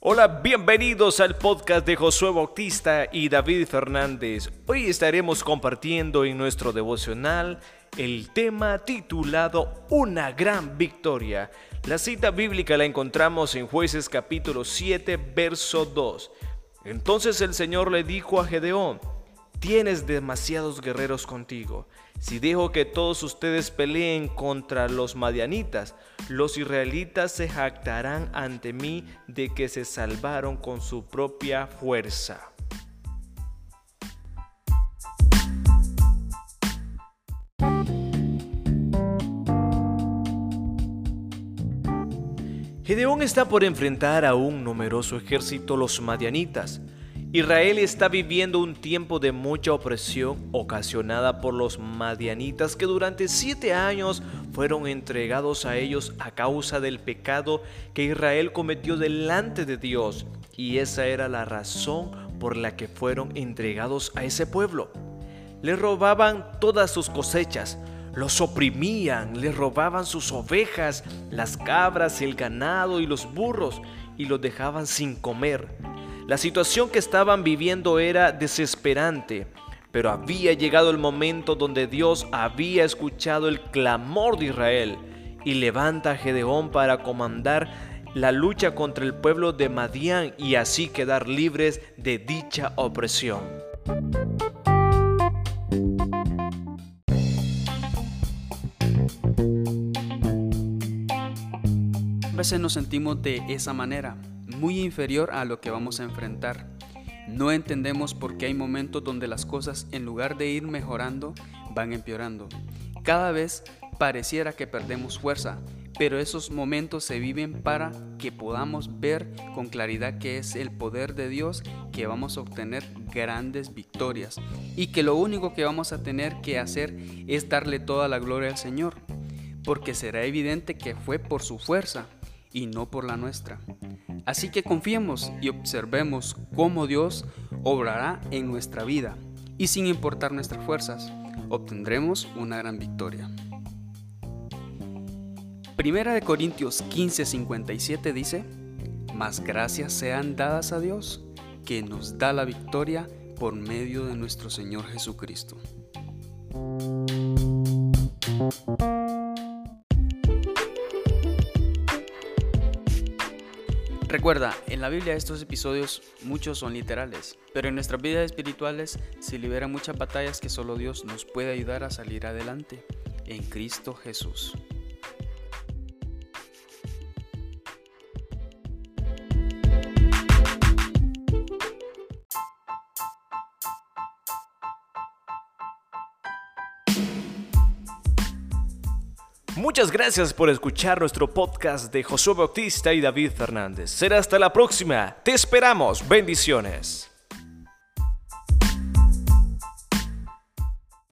Hola, bienvenidos al podcast de Josué Bautista y David Fernández. Hoy estaremos compartiendo en nuestro devocional el tema titulado Una gran victoria. La cita bíblica la encontramos en jueces capítulo 7, verso 2. Entonces el Señor le dijo a Gedeón, tienes demasiados guerreros contigo. Si dejo que todos ustedes peleen contra los madianitas, los israelitas se jactarán ante mí de que se salvaron con su propia fuerza. Gedeón está por enfrentar a un numeroso ejército los madianitas. Israel está viviendo un tiempo de mucha opresión ocasionada por los madianitas que durante siete años fueron entregados a ellos a causa del pecado que Israel cometió delante de Dios y esa era la razón por la que fueron entregados a ese pueblo. Le robaban todas sus cosechas, los oprimían, le robaban sus ovejas, las cabras, el ganado y los burros y los dejaban sin comer la situación que estaban viviendo era desesperante, pero había llegado el momento donde Dios había escuchado el clamor de Israel y levanta a Gedeón para comandar la lucha contra el pueblo de Madián y así quedar libres de dicha opresión. A veces nos sentimos de esa manera muy inferior a lo que vamos a enfrentar. No entendemos por qué hay momentos donde las cosas en lugar de ir mejorando van empeorando. Cada vez pareciera que perdemos fuerza, pero esos momentos se viven para que podamos ver con claridad que es el poder de Dios que vamos a obtener grandes victorias y que lo único que vamos a tener que hacer es darle toda la gloria al Señor, porque será evidente que fue por su fuerza y no por la nuestra. Así que confiemos y observemos cómo Dios obrará en nuestra vida y sin importar nuestras fuerzas, obtendremos una gran victoria. Primera de Corintios 15:57 dice, Mas gracias sean dadas a Dios, que nos da la victoria por medio de nuestro Señor Jesucristo. Recuerda, en la Biblia estos episodios muchos son literales, pero en nuestras vidas espirituales se liberan muchas batallas que solo Dios nos puede ayudar a salir adelante en Cristo Jesús. Muchas gracias por escuchar nuestro podcast de Josué Bautista y David Fernández. Será hasta la próxima. Te esperamos. Bendiciones.